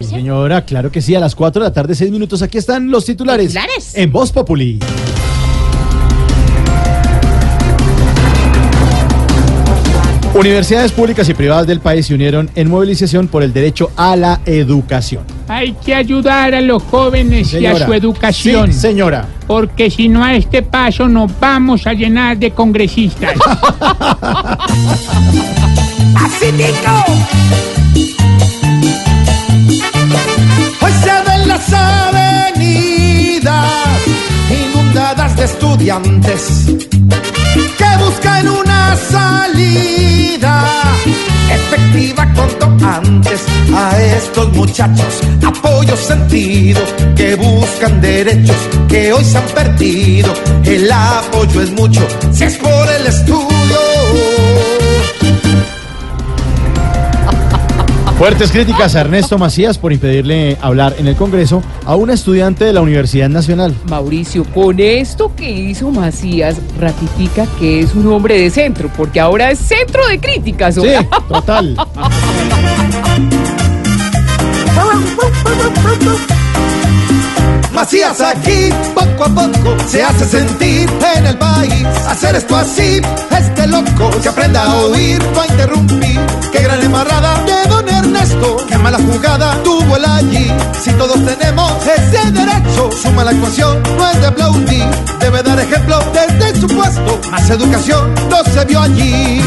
Señora, claro que sí, a las 4 de la tarde, 6 minutos. Aquí están los titulares. ¿Titulares? En Voz Populi. Universidades públicas y privadas del país se unieron en movilización por el derecho a la educación. Hay que ayudar a los jóvenes y a su educación. Sí, señora. Porque si no a este paso nos vamos a llenar de congresistas. estudiantes que buscan una salida efectiva cuanto antes a estos muchachos. Apoyo sentido que buscan derechos que hoy se han perdido. El apoyo es mucho si es por el estudio. Fuertes críticas a Ernesto Macías por impedirle hablar en el Congreso a una estudiante de la Universidad Nacional. Mauricio, con esto que hizo Macías, ratifica que es un hombre de centro, porque ahora es centro de críticas. Sí, oiga. total. Macías aquí, poco a poco, se hace sentir en el país. Hacer esto así es de loco. Que aprenda a oír, no a interrumpir. Qué gran mala actuación no es de aplaudir. Debe dar ejemplo desde su puesto. Más educación no se vio allí.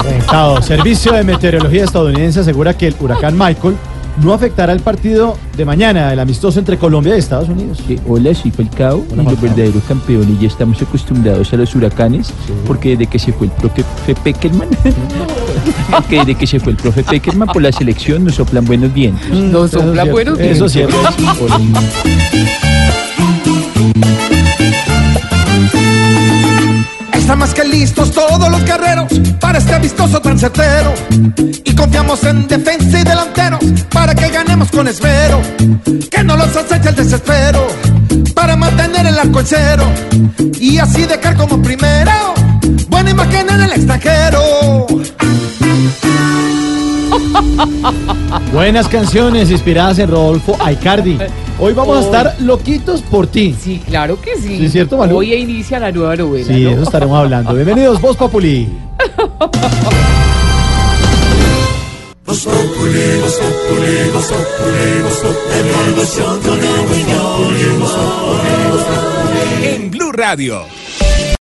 Reventado. Servicio de Meteorología estadounidense asegura que el huracán Michael no afectará el partido de mañana, el amistoso entre Colombia y Estados Unidos. Hola, soy Falcao, y los Falcao. verdaderos campeones ya estamos acostumbrados a los huracanes, porque desde que se fue el profe Peckerman, que desde que se fue el profe Peckerman por la selección nos soplan buenos vientos. Nos Eso es sopla cierto, buenos Eso es cierto. Están más que listos todos los guerreros para este amistoso tan. Y confiamos en defensa y delanteros para que ganemos con esmero. Que no los aceche el desespero para mantener el arco en cero. Y así dejar como primero buena imagen en el extranjero. Buenas canciones inspiradas en Rodolfo Aicardi. Hoy vamos a estar loquitos por ti. Sí, claro que sí. Sí, ¿cierto, Malú? Hoy inicia la nueva novela. Sí, ¿no? eso estaremos hablando. Bienvenidos, Voz Populi. En Blue Radio,